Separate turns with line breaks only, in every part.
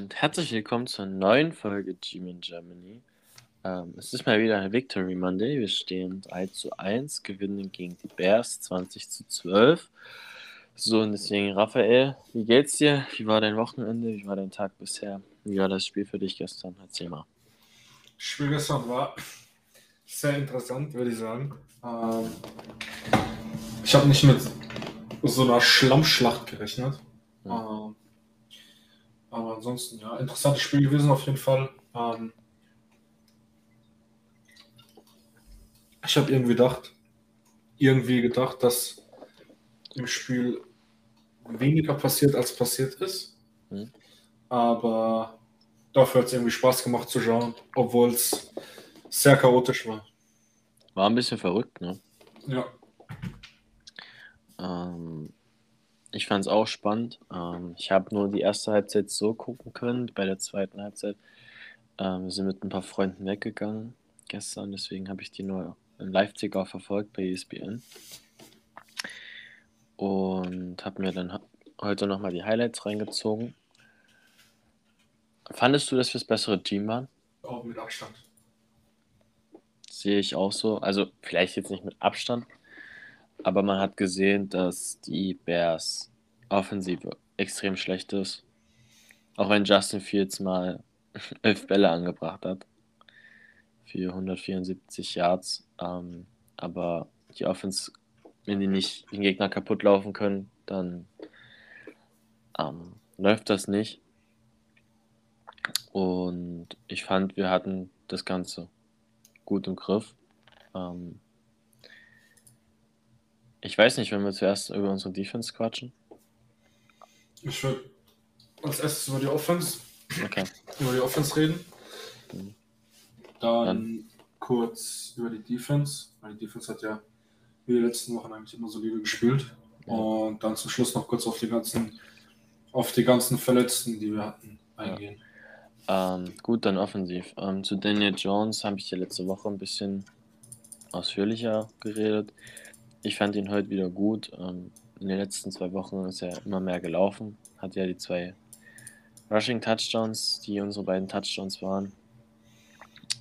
und herzlich willkommen zur neuen Folge Team in Germany. Ähm, es ist mal wieder ein Victory Monday. Wir stehen 3 zu 1, gewinnen gegen die Bears 20 zu 12. So, und deswegen, Raphael, wie geht's dir? Wie war dein Wochenende? Wie war dein Tag bisher? Wie war das Spiel für dich gestern? Erzähl mal.
Das Spiel gestern war sehr interessant, würde ich sagen. Ähm, ich habe nicht mit so einer Schlammschlacht gerechnet. Mhm. Ähm, aber ansonsten, ja, interessantes Spiel gewesen auf jeden Fall. Ähm, ich habe irgendwie gedacht, irgendwie gedacht, dass im Spiel weniger passiert, als passiert ist. Mhm. Aber dafür hat es irgendwie Spaß gemacht zu schauen, obwohl es sehr chaotisch war.
War ein bisschen verrückt, ne?
Ja.
Ähm, ich fand es auch spannend. Ähm, ich habe nur die erste Halbzeit so gucken können. Bei der zweiten Halbzeit ähm, wir sind mit ein paar Freunden weggegangen gestern, deswegen habe ich die nur in Live-Ticker verfolgt bei ESPN. Und habe mir dann heute nochmal die Highlights reingezogen. Fandest du, dass wir das bessere Team waren?
Auch mit Abstand.
Sehe ich auch so. Also vielleicht jetzt nicht mit Abstand, aber man hat gesehen, dass die Bears Offensive extrem schlecht ist. Auch wenn Justin Fields mal elf Bälle angebracht hat. Für 174 Yards. Ähm, aber die Offense, wenn die nicht den Gegner kaputt laufen können, dann ähm, läuft das nicht. Und ich fand, wir hatten das Ganze gut im Griff. Ähm, ich weiß nicht, wenn wir zuerst über unsere Defense quatschen.
Ich würde als erstes über die Offense,
Okay.
über die Offense reden.
Mhm.
Dann,
Dann-
kurz über die Defense. Weil die Defense hat ja wie die letzten Wochen eigentlich immer solide gespielt.
Ja.
Und dann zum Schluss noch kurz auf die ganzen, auf die ganzen Verletzten, die wir hatten, eingehen.
Ähm, gut, dann offensiv. Ähm, zu Daniel Jones habe ich ja letzte Woche ein bisschen ausführlicher geredet. Ich fand ihn heute wieder gut. Ähm, in den letzten zwei Wochen ist er immer mehr gelaufen. Hat ja die zwei Rushing Touchdowns, die unsere beiden Touchdowns waren.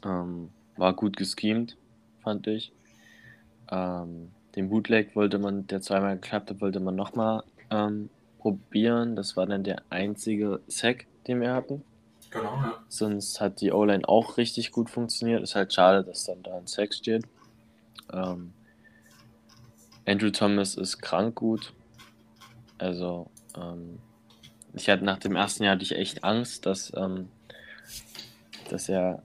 Ähm, war gut geschemt, fand ich. Ähm, den Bootleg wollte man, der zweimal geklappt hat, wollte man nochmal ähm, probieren. Das war dann der einzige Sack, den wir hatten.
Genau, ja.
Sonst hat die O-Line auch richtig gut funktioniert. Ist halt schade, dass dann da ein Sack steht. Ähm, Andrew Thomas ist krank gut. Also, ähm, ich hatte nach dem ersten Jahr hatte ich echt Angst, dass, ähm, dass er,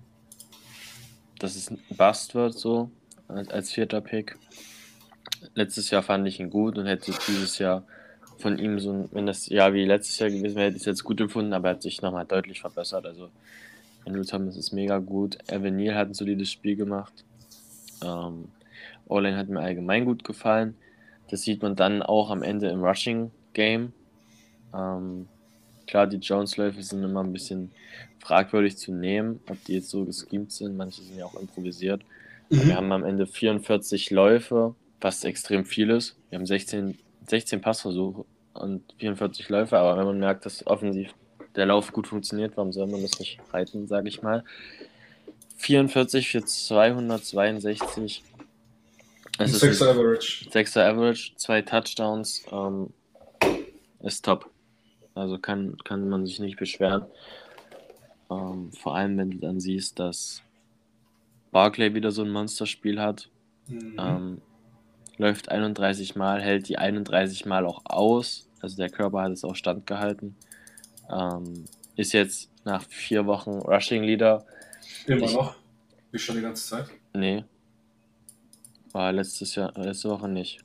dass es ein Bust wird, so als, als vierter Pick. Letztes Jahr fand ich ihn gut und hätte dieses Jahr von ihm so, ein, wenn das Jahr wie letztes Jahr gewesen wäre, hätte ich es jetzt gut empfunden, aber er hat sich nochmal deutlich verbessert. Also, Andrew Thomas ist mega gut. Evan Neal hat ein solides Spiel gemacht. Ähm, O-Line hat mir allgemein gut gefallen. Das sieht man dann auch am Ende im Rushing-Game. Ähm, klar, die Jones-Läufe sind immer ein bisschen fragwürdig zu nehmen, ob die jetzt so geschemt sind. Manche sind ja auch improvisiert.
Mhm.
Wir haben am Ende 44 Läufe, was extrem viel ist. Wir haben 16, 16 Passversuche und 44 Läufe, aber wenn man merkt, dass offensiv der Lauf gut funktioniert, warum soll man das nicht reiten, sage ich mal. 44 für 262. Es ein
Average.
6er Average, zwei Touchdowns, ähm, ist top. Also kann, kann man sich nicht beschweren. Ähm, vor allem, wenn du dann siehst, dass Barclay wieder so ein Monsterspiel hat.
Mhm.
Ähm, läuft 31 Mal, hält die 31 Mal auch aus. Also der Körper hat es auch standgehalten. Ähm, ist jetzt nach vier Wochen Rushing Leader.
Immer
ich-
noch. Wie schon die ganze Zeit.
Nee. War letztes Jahr, letzte Woche nicht.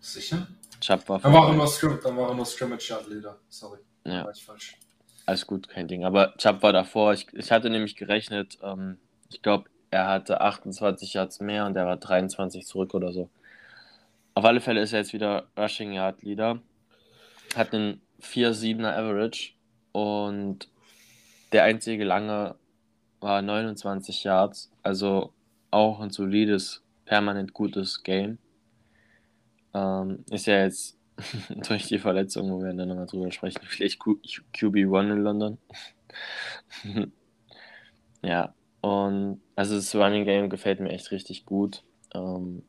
Sicher?
Chubb war
Dann war er
vorbei.
nur, Scrim dann war er nur Scrimmage Yard Leader. Sorry.
Ja.
War ich falsch.
Alles gut, kein Ding. Aber Chubb war davor. Ich, ich hatte nämlich gerechnet, ähm, ich glaube, er hatte 28 Yards mehr und er war 23 zurück oder so. Auf alle Fälle ist er jetzt wieder Rushing Yard Leader. Hat einen 4-7er Average und der einzige lange war 29 Yards. Also auch ein solides, permanent gutes Game. Ähm, ist ja jetzt durch die Verletzung, wo wir dann nochmal drüber sprechen, vielleicht Q- QB1 in London. ja, und also das Running Game gefällt mir echt richtig gut. Ähm,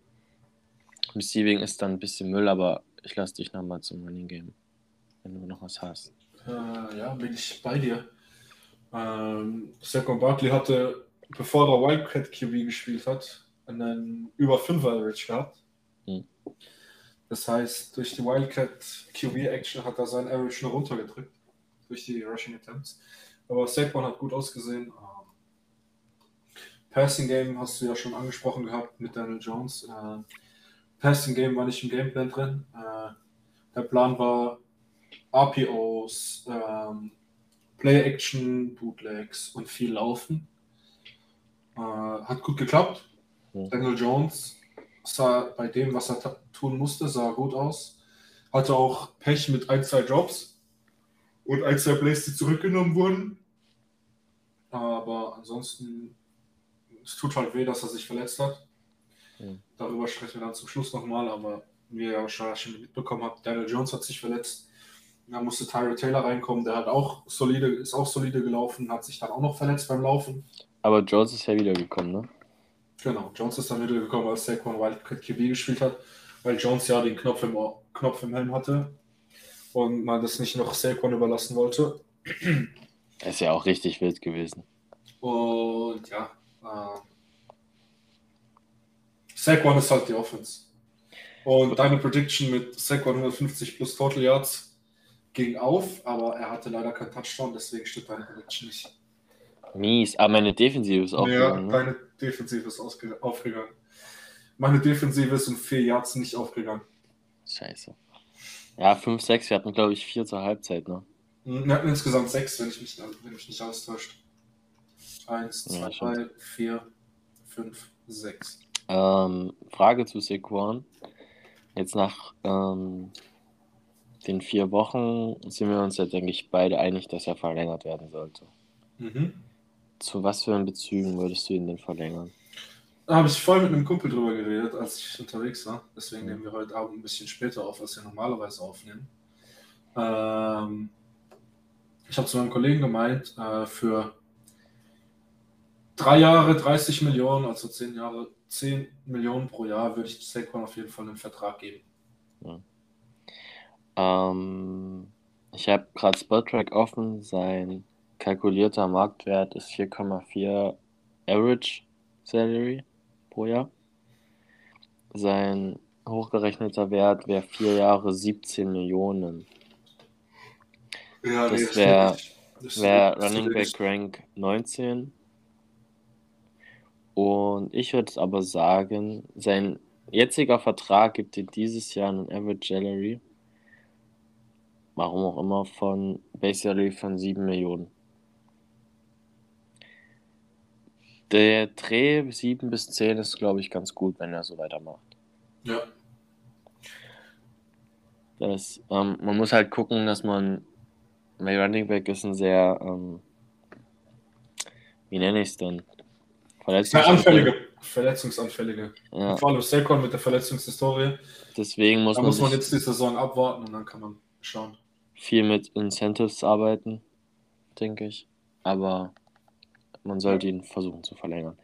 Receiving ist dann ein bisschen Müll, aber ich lasse dich nochmal zum Running Game, wenn du noch was hast.
Äh, ja, bin ich bei dir. Ähm, Saquon Barkley hatte, bevor er Wildcat QB gespielt hat, einen über 5 Average gehabt. Hm. Das heißt, durch die Wildcat QB Action hat er seinen Average nur runtergedrückt. Durch die Rushing Attempts. Aber Saquon hat gut ausgesehen. Ähm, Passing Game hast du ja schon angesprochen gehabt mit Daniel Jones. Äh, Passing Game war nicht im Gameplan drin. Äh, der Plan war RPOs, ähm, Play Action, Bootlegs und viel Laufen. Äh, hat gut geklappt. Daniel Jones sah bei dem, was er tun musste, sah gut aus. Hatte auch Pech mit ein, zwei Drops und ein, zwei Plays, die zurückgenommen wurden. Aber ansonsten, es tut halt weh, dass er sich verletzt hat. Ja. Darüber sprechen wir dann zum Schluss nochmal, aber wie ihr wahrscheinlich schon mitbekommen habt, Daniel Jones hat sich verletzt. Da musste Tyler Taylor reinkommen, der hat auch solide, ist auch solide gelaufen, hat sich dann auch noch verletzt beim Laufen.
Aber Jones ist ja wiedergekommen, ne?
Genau, Jones ist dann wiedergekommen, als Saquon Wildcat QB gespielt hat, weil Jones ja den Knopf im, Knopf im Helm hatte und man das nicht noch Saquon überlassen wollte.
ist ja auch richtig wild gewesen.
Und ja, äh, Saquon ist halt die Offense. Und deine Prediction mit Saquon 150 plus Total Yards ging auf, aber er hatte leider keinen Touchdown, deswegen steht deine Prediction nicht.
Mies, aber meine Defensive ist
aufgegangen. Ja, ne? deine Defensive ist aufgegangen. Meine Defensive ist um vier Yards nicht aufgegangen.
Scheiße. Ja, 5, 6, wir hatten glaube ich vier zur Halbzeit, ne?
Hm, wir hatten insgesamt sechs, wenn ich mich, wenn mich nicht alles täuscht. Eins, zwei, ja, drei, vier, fünf, sechs.
Ähm, Frage zu Sequan. Jetzt nach ähm, den vier Wochen sind wir uns ja, denke ich, beide einig, dass er verlängert werden sollte. Mhm. Zu was für Bezügen würdest du ihn denn verlängern?
Da habe ich voll mit einem Kumpel drüber geredet, als ich unterwegs war. Deswegen nehmen wir heute Abend ein bisschen später auf, als wir normalerweise aufnehmen. Ähm, ich habe zu meinem Kollegen gemeint, äh, für drei Jahre 30 Millionen, also zehn Jahre 10 Millionen pro Jahr, würde ich Saquon auf jeden Fall einen Vertrag geben. Ja.
Ähm, ich habe gerade Spottrack offen, sein kalkulierter Marktwert ist 4,4 Average Salary pro Jahr. Sein hochgerechneter Wert wäre vier Jahre 17 Millionen. Ja, das wäre wär Running Back Rank 19. Und ich würde aber sagen, sein jetziger Vertrag gibt dir dieses Jahr einen Average Salary, warum auch immer, von Base Salary von 7 Millionen. Der Dreh 7 bis 10 ist, glaube ich, ganz gut, wenn er so weitermacht. Ja. Das, ähm, man muss halt gucken, dass man. Mein Running Back ist ein sehr. Ähm, wie nenne ich es denn?
Verletzungsanfällige. Verletzungsanfällige. Ja. Vor allem Saquon mit der Verletzungshistorie.
Deswegen muss
da
man.
muss man jetzt die Saison abwarten und dann kann man schauen.
Viel mit Incentives arbeiten, denke ich. Aber man sollte ihn versuchen zu verlängern.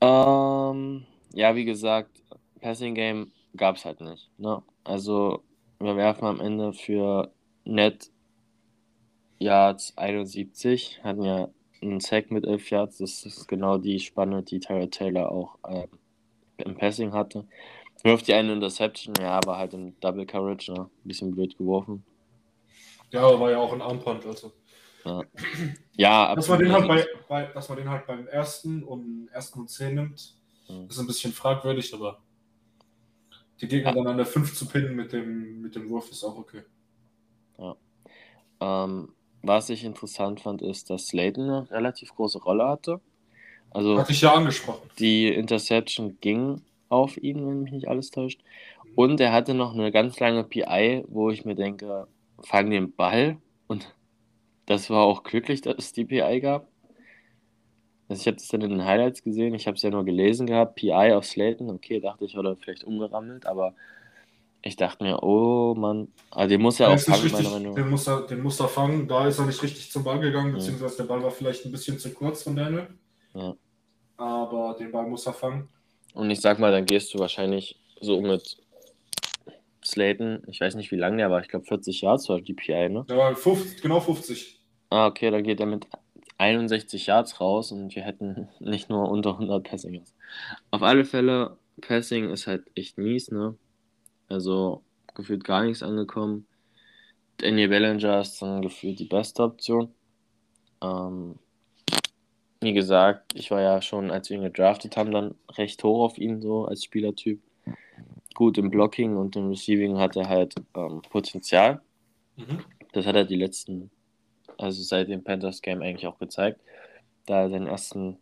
Ähm, ja, wie gesagt, Passing Game gab es halt nicht. Ne? Also, wir werfen am Ende für Net Yards 71, hatten ja einen Sack mit 11 Yards. Das ist genau die Spanne, die Tyler Taylor auch äh, im Passing hatte. Wirft die eine Interception, ja, aber halt im Double Coverage, ne? Ein bisschen blöd geworfen.
Ja, aber war ja auch ein Armpunt, also.
Ja, ja
dass man, den halt bei, bei, dass man den halt beim ersten und ersten und 10 nimmt, mhm. ist ein bisschen fragwürdig, aber die Gegner ja. dann an der 5 zu pinnen mit dem, mit dem Wurf ist auch okay.
Ja. Ähm, was ich interessant fand, ist, dass Slayton eine relativ große Rolle hatte. Also
Hatte ich ja angesprochen.
Die Interception ging auf ihn, wenn mich nicht alles täuscht. Und er hatte noch eine ganz lange PI, wo ich mir denke, fang den Ball und das war auch glücklich, dass es die PI gab. Also ich habe das dann in den Highlights gesehen, ich habe es ja nur gelesen gehabt, PI auf Slayton, okay, dachte ich, oder vielleicht umgerammelt, aber Ich dachte mir, oh Mann, also den muss er auch fangen, meiner
richtig,
Meinung nach.
den, muss er, den muss er fangen. Da ist er nicht richtig zum Ball gegangen, beziehungsweise der Ball war vielleicht ein bisschen zu kurz von Daniel.
Ja.
Aber den Ball muss er fangen.
Und ich sag mal, dann gehst du wahrscheinlich so mit Slayton, ich weiß nicht wie lange der war, ich glaube 40 Yards war die PI, ne?
Der war 50, genau 50.
Ah, okay, dann geht er mit 61 Yards raus und wir hätten nicht nur unter 100 Passing Yards. Auf alle Fälle, Passing ist halt echt mies, ne? Also gefühlt gar nichts angekommen. Daniel Bellinger ist dann gefühlt die beste Option. Ähm, wie gesagt, ich war ja schon, als wir ihn gedraftet haben, dann recht hoch auf ihn so als Spielertyp. Gut im Blocking und im Receiving hat er halt ähm, Potenzial.
Mhm.
Das hat er die letzten, also seit dem Panthers Game eigentlich auch gezeigt. Da seinen ersten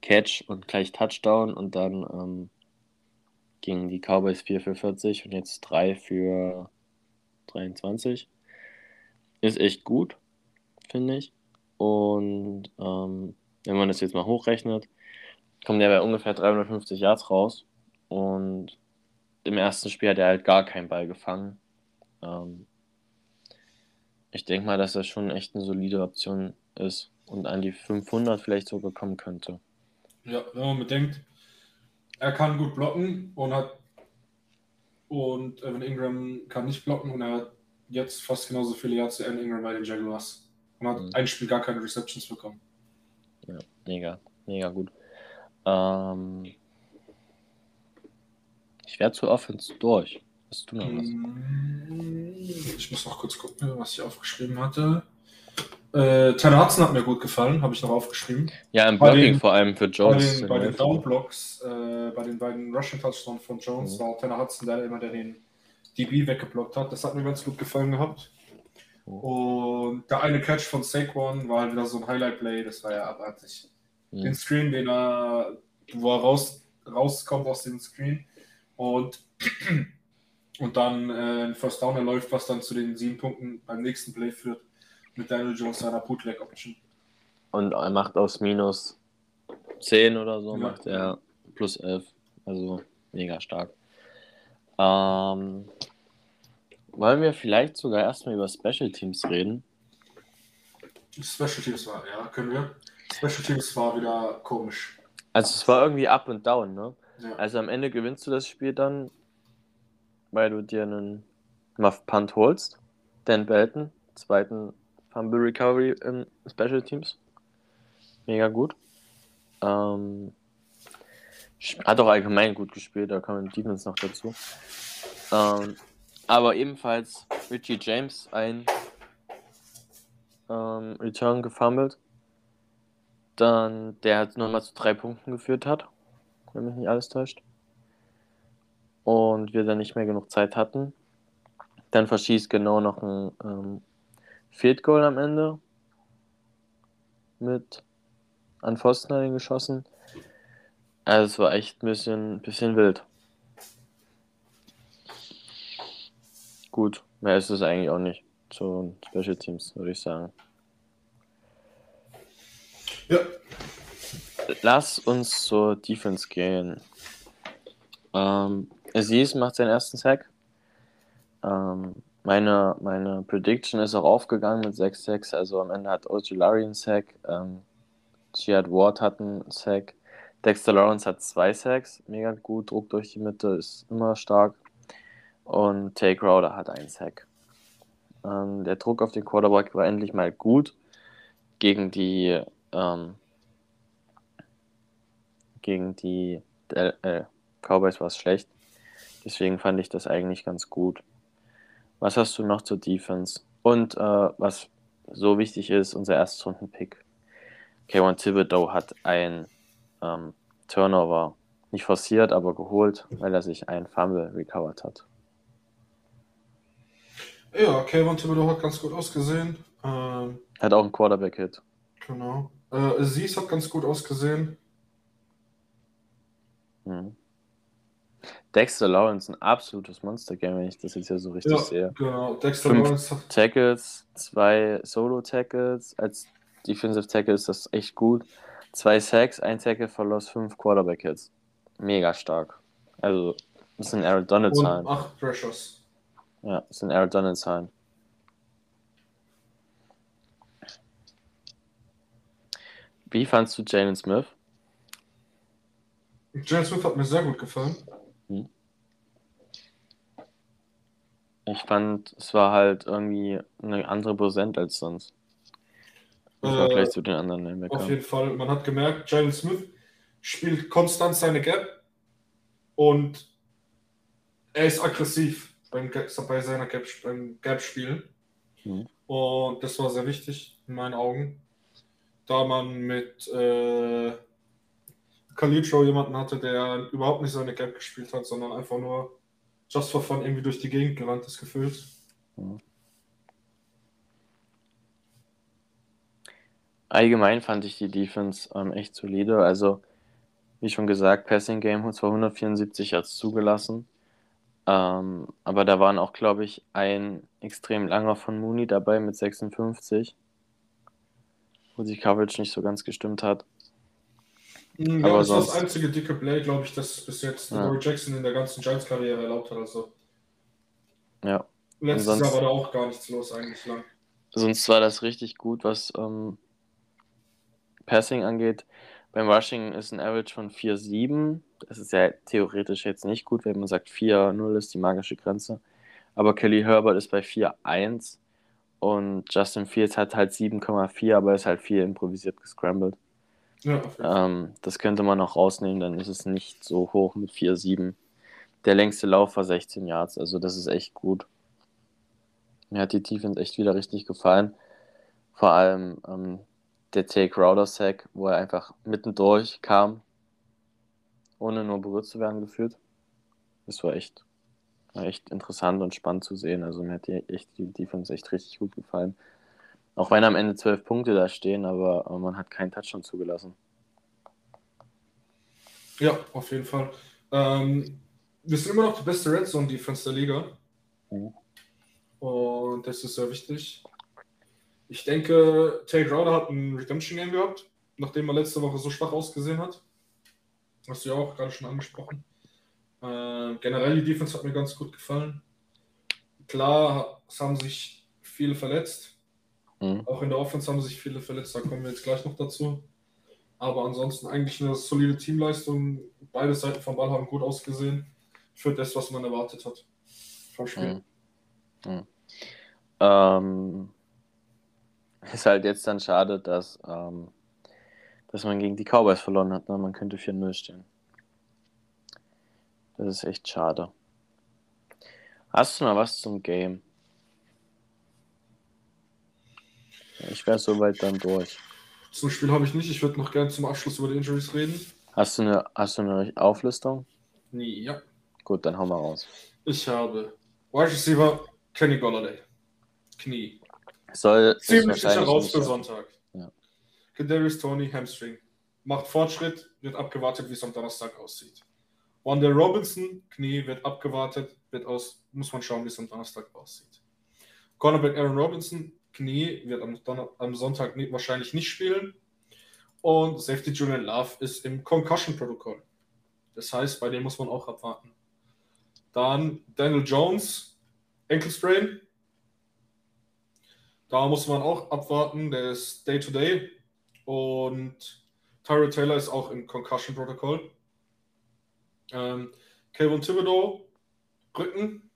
Catch und gleich Touchdown und dann ähm, gingen die Cowboys 4 für 40 und jetzt 3 für 23. Ist echt gut, finde ich. Und ähm, wenn man das jetzt mal hochrechnet, kommt er bei ungefähr 350 Yards raus. Und im ersten Spiel hat er halt gar keinen Ball gefangen. Ähm, ich denke mal, dass das schon echt eine solide Option ist und an die 500 vielleicht sogar kommen könnte.
Ja, wenn man bedenkt, er kann gut blocken und hat und Evan Ingram kann nicht blocken und er hat jetzt fast genauso viele Yards wie Evan Ingram bei den Jaguars und hat
Mhm.
ein Spiel gar keine Receptions bekommen.
Ja, mega, mega gut. Ähm, ich werde zur Offense durch. Hast du noch was?
Mm, Ich muss noch kurz gucken, was ich aufgeschrieben hatte. Äh, Tyler Hudson hat mir gut gefallen, habe ich noch aufgeschrieben.
Ja, im
bei
Blocking
den-
vor allem für
Bei
Jones.
den, bei den Downblocks, äh, bei den beiden Rushing Touchdowns von Jones
Mhm.
war Tanner Hudson der immer, der den DB weggeblockt hat. Das hat mir ganz gut gefallen gehabt.
Mhm.
Und der eine Catch von Saquon war halt wieder so ein Highlight-Play, das war ja abartig.
Mhm.
Den Screen, den er, wo er raus, rauskommt aus dem Screen und, und dann äh, ein First Down erläuft, was dann zu den sieben Punkten beim nächsten Play führt mit Daniel Jones seiner Bootleg-Option.
Und er macht aus minus 10 oder so,
Ja.
macht er plus 11. Also mega stark. Ähm, wollen wir vielleicht sogar erstmal über Special Teams reden?
Special Teams war, ja, können wir. Special Teams war wieder komisch.
Also es war irgendwie up und down, ne?
Ja.
Also am Ende gewinnst du das Spiel dann, weil du dir einen Muff Punt holst. Dan Belton, zweiten Fumble Recovery im Special Teams. Mega gut. Ähm, hat auch allgemein gut gespielt, da kommen Defense noch dazu. Ähm, aber ebenfalls Richie James ein ähm, Return gefummelt. Dann, der hat nochmal zu drei Punkten geführt hat, wenn mich nicht alles täuscht. Und wir dann nicht mehr genug Zeit hatten. Dann verschießt genau noch ein ähm, Field Goal am Ende. Mit an Pfosten geschossen. Also es war echt ein bisschen, bisschen wild. Gut, mehr ist es eigentlich auch nicht. zu Special Teams, würde ich sagen.
Ja,
Lass uns zur Defense gehen. Ähm, Aziz macht seinen ersten Sack. Ähm, meine, meine Prediction ist auch aufgegangen mit 6 Sacks. Also am Ende hat Ojulari einen Sack. Ähm, Ward hat einen Sack. Dexter Lawrence hat zwei Sacks. Mega gut. Druck durch die Mitte ist immer stark. Und Tay Crowder hat einen Sack. Ähm, der Druck auf den Quarterback war endlich mal gut. Gegen die ähm, gegen die äh, Cowboys war es schlecht. Deswegen fand ich das eigentlich ganz gut. Was hast du noch zur Defense? Und äh, was so wichtig ist, unser Erstrunden-Pick. K1 Thibodeau hat ein ähm, Turnover nicht forciert, aber geholt, weil er sich ein Fumble recovered hat.
ja Kevin Thibodeau hat ganz gut ausgesehen. Ähm,
Hat auch einen Quarterback-Hit.
genau. Äh, Aziz hat ganz gut ausgesehen.
Mhm. Dexter Lawrence, ein absolutes Monster-Game, wenn ich das jetzt hier so richtig
Ja,
sehe.
genau. Dexter
Fünf-
Lawrence hat
Tackles, zwei Solo-Tackles. Als Defensive Tackle ist das echt gut. Zwei Sacks, ein Tackle verlor fünf Quarterback-Hits. Mega stark. Also Das sind Aaron Donald-Zahlen.
8 Pressures.
Ja, das sind Aaron Donald-Zahlen. Wie fandst du Jalen Smith?
Jalen Smith hat mir sehr gut gefallen. Hm.
Ich fand, es war halt irgendwie eine andere Präsent als sonst. Im äh, Vergleich zu den anderen
Linebackern. Auf jeden Fall. Man hat gemerkt, Jalen Smith spielt konstant seine Gap und er ist aggressiv beim, bei seiner Gap, beim Gap-Spielen. Mhm. Und das war sehr wichtig in meinen Augen, da man mit äh, Kalitro jemanden hatte, der überhaupt nicht seine Gap gespielt hat, sondern einfach nur just for fun irgendwie durch die Gegend gerannt ist gefühlt. Mhm.
Allgemein fand ich die Defense ähm, echt solide. Also, wie schon gesagt, Passing Game hat zwar 174 Yards zugelassen, ähm, aber da waren auch, glaube ich, ein extrem langer von Mooney dabei mit 56, wo die Coverage nicht so ganz gestimmt hat.
Ja, aber das sonst... ist das einzige dicke Play, glaube ich, das bis jetzt ja. Dory Jackson in der ganzen Giants-Karriere erlaubt hat. Also.
Ja.
Letztes sonst... Jahr war da auch gar nichts los eigentlich lang.
Sonst war das richtig gut, was ähm, Passing angeht. Beim Rushing ist ein Average von 4,7. Das ist ja theoretisch jetzt nicht gut, wenn man sagt 4,0 ist die magische Grenze. Aber Kelly Herbert ist bei 4,1 und Justin Fields hat halt 7,4, aber ist halt viel improvisiert gescrambled. Ähm, das könnte man noch rausnehmen, dann ist es nicht so hoch mit 4,7. Der längste Lauf war 16 Yards, also das ist echt gut. Mir hat die Defense echt wieder richtig gefallen. Vor allem ähm, der Take Router Sack, wo er einfach mittendurch kam, ohne nur berührt zu werden gefühlt. Das war echt, war echt interessant und spannend zu sehen. Also mir hat die, echt, die Defense echt richtig gut gefallen. Auch wenn am Ende zwölf Punkte da stehen, aber, man hat keinen Touchdown zugelassen.
Ja, auf jeden Fall. Ähm, wir sind immer noch die beste Red Zone Defense der Liga. Mhm. Und das ist sehr wichtig. Ich denke, Tay Crowder hat ein Redemption Game gehabt, nachdem er letzte Woche so schwach ausgesehen hat. Hast du ja auch gerade schon angesprochen. Äh, generell die Defense hat mir ganz gut gefallen. Klar, es haben sich viele verletzt. Mhm. Auch in der Offense haben sich viele verletzt, da kommen wir jetzt gleich noch dazu. Aber ansonsten eigentlich eine solide Teamleistung. Beide Seiten vom Ball haben gut ausgesehen für das, was man erwartet hat vom Spiel.
Mhm. Mhm. Ähm, ist halt jetzt dann schade, dass, ähm, dass man gegen die Cowboys verloren hat. Ne? Man könnte 4-0 stehen. Das ist echt schade. Hast du noch was zum Game? Ich wäre soweit dann durch.
Zum Spiel habe ich nicht. Ich würde noch gerne zum Abschluss über die Injuries reden.
Hast du eine, hast du eine Auflistung?
Nee, ja.
Gut, dann hau mal raus.
Ich habe Wide Receiver Kenny Golladay. Knie.
Soll
Ziemlich sicher raus für Sonntag. Ja. Kadarius Tony, Hamstring. Macht Fortschritt, wird abgewartet, wie es am Donnerstag aussieht. Wanda Robinson, Knie, wird abgewartet, wird aus, muss man schauen, wie es am Donnerstag aussieht. Cornerback Aaron Robinson, Knie, wird am, Donner am Sonntag nie, wahrscheinlich nicht spielen. Und Safety Julian Love ist im Concussion-Protokoll. Das heißt, bei dem muss man auch abwarten. Dann Daniel Jones, Sprain, da muss man auch abwarten, der ist Day-to-Day. Und Tyra Taylor ist auch im Concussion-Protokoll. Ähm, Calvin Thibodeau, Rücken.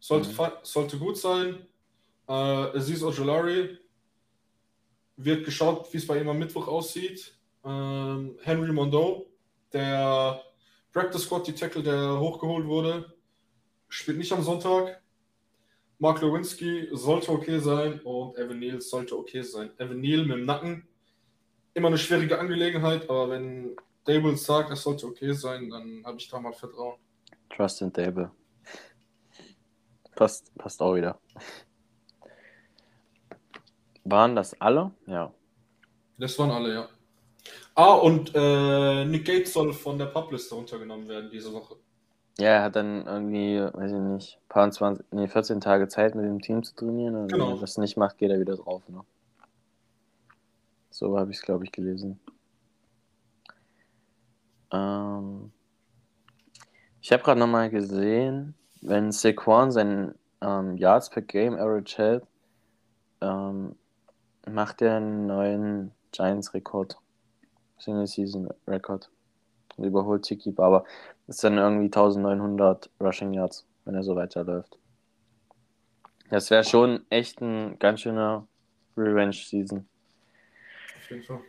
Sollte, mhm. sollte gut sein. Äh, Aziz Ojolari wird geschaut, wie es bei ihm am Mittwoch aussieht. Ähm, Henry Mondo, der Practice Squad, die Tackle, der hochgeholt wurde, spielt nicht am Sonntag. Mark Lewinsky sollte okay sein und Evan Neal sollte okay sein. Evan Neal mit dem Nacken, immer eine schwierige Angelegenheit, aber wenn Dable sagt, es sollte okay sein, dann habe ich da mal Vertrauen.
Trust in Dable. Passt, passt auch wieder. Waren das alle? Ja.
Das waren alle, ja. Ah, und äh, Nick Gates soll von der Publiste runtergenommen werden diese Woche.
Ja, er hat dann irgendwie, weiß ich nicht, paar 20, nee, 14 Tage Zeit mit dem Team zu trainieren. Und genau. wenn er das nicht macht, geht er wieder drauf. Ne? So habe ich es, glaube ich, gelesen. Ähm, Ich habe gerade nochmal gesehen, wenn Saquon seinen ähm, Yards per Game Average hält, ähm, macht er einen neuen Giants-Rekord. Single-Season-Rekord. Überholt Tiki Barber. Das ist dann irgendwie 1900 Rushing Yards, wenn er so weiterläuft. Das wäre schon echt ein ganz schöner Revenge-Season.
Auf jeden Fall.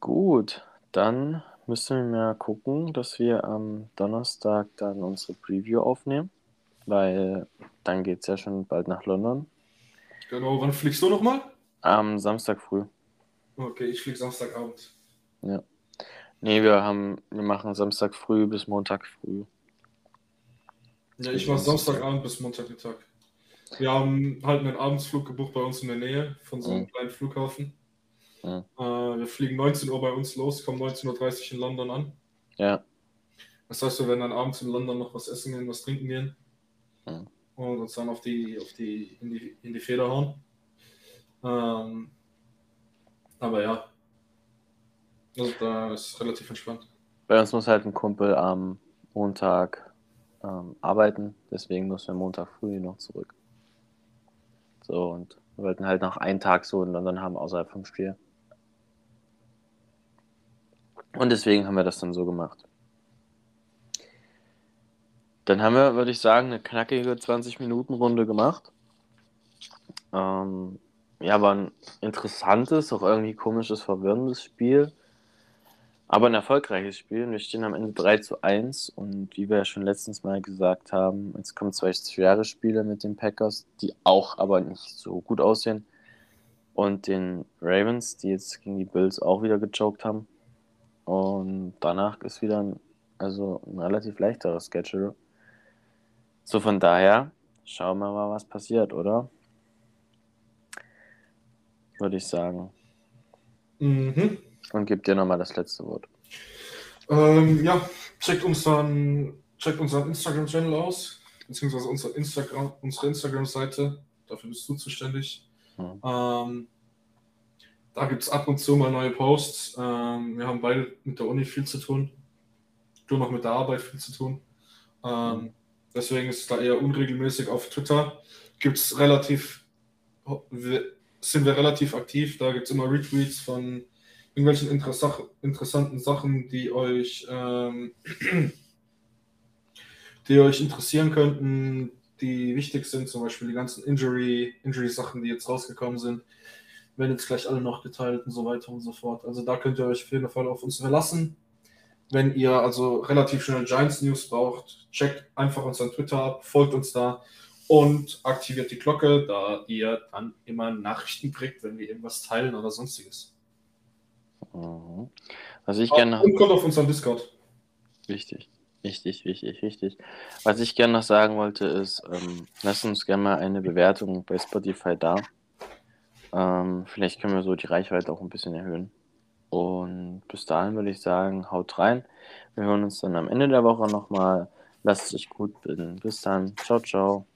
Gut, dann müssen wir mal gucken, dass wir am Donnerstag dann unsere Preview aufnehmen, weil dann geht es ja schon bald nach London.
Genau, wann fliegst du nochmal?
Am Samstag früh.
Okay, ich fliege Samstagabend.
Ja. Nee, wir haben, wir machen Samstag früh bis Montag früh.
Ja, ich mache Samstagabend bis Montagmittag. Wir haben halt einen Abendsflug gebucht bei uns in der Nähe von so einem mhm. kleinen Flughafen. Mhm. Äh, wir fliegen 19 Uhr bei uns los, kommen 19.30 Uhr in London an.
Ja.
Das heißt, wir werden dann abends in London noch was essen gehen, was trinken gehen. Mhm. Und uns dann auf die, auf die, in die, in die Feder hauen. Ähm, aber ja. Also da ist relativ entspannt.
Bei uns muss halt ein Kumpel am Montag ähm, arbeiten, deswegen müssen wir Montag früh noch zurück. So, und wir wollten halt noch einen Tag so in London haben außerhalb vom Spiel. Und deswegen haben wir das dann so gemacht. Dann haben wir, würde ich sagen, eine knackige 20-Minuten-Runde gemacht. Ähm, ja, war ein interessantes, auch irgendwie komisches, verwirrendes Spiel. Aber ein erfolgreiches Spiel. Wir stehen am Ende 3 zu 1 und wie wir ja schon letztens mal gesagt haben, jetzt kommen zwei schwere Spiele mit den Packers, die auch aber nicht so gut aussehen. Und den Ravens, die jetzt gegen die Bills auch wieder gechoked haben. Und danach ist wieder ein, also ein relativ leichterer Schedule. So von daher, schauen wir mal, was passiert, oder? Würde ich sagen.
Mhm.
Und gib dir nochmal das letzte Wort.
Ähm, ja, checkt unseren, checkt unseren Instagram-Channel aus, beziehungsweise unsere Instagram, unsere Instagram-Seite. Dafür bist du zuständig. Mhm. Ähm, da gibt es ab und zu mal neue Posts. Ähm, wir haben beide mit der Uni viel zu tun. Du noch mit der Arbeit viel zu tun. Ähm, deswegen ist es da eher unregelmäßig auf Twitter. Gibt es relativ, sind wir relativ aktiv. Da gibt es immer Retweets von irgendwelchen interessanten Sachen, die euch, ähm, die euch interessieren könnten, die wichtig sind, zum Beispiel die ganzen Injury, Injury-Sachen, die jetzt rausgekommen sind, werden jetzt gleich alle noch geteilt und so weiter und so fort. Also da könnt ihr euch auf jeden Fall auf uns verlassen. Wenn ihr also relativ schnell Giants News braucht, checkt einfach unseren Twitter ab, folgt uns da und aktiviert die Glocke, da ihr dann immer Nachrichten kriegt, wenn wir irgendwas teilen oder sonstiges.
Mhm. Was ich gerne.
Und kommt auf unseren Discord.
Wichtig, wichtig, wichtig, wichtig. Was ich gerne noch sagen wollte, ist, ähm, lasst uns gerne mal eine Bewertung bei Spotify da. Ähm, vielleicht können wir so die Reichweite auch ein bisschen erhöhen. Und bis dahin würde ich sagen, haut rein. Wir hören uns dann am Ende der Woche nochmal. Lasst euch gut bilden. Bis dann. Ciao, ciao.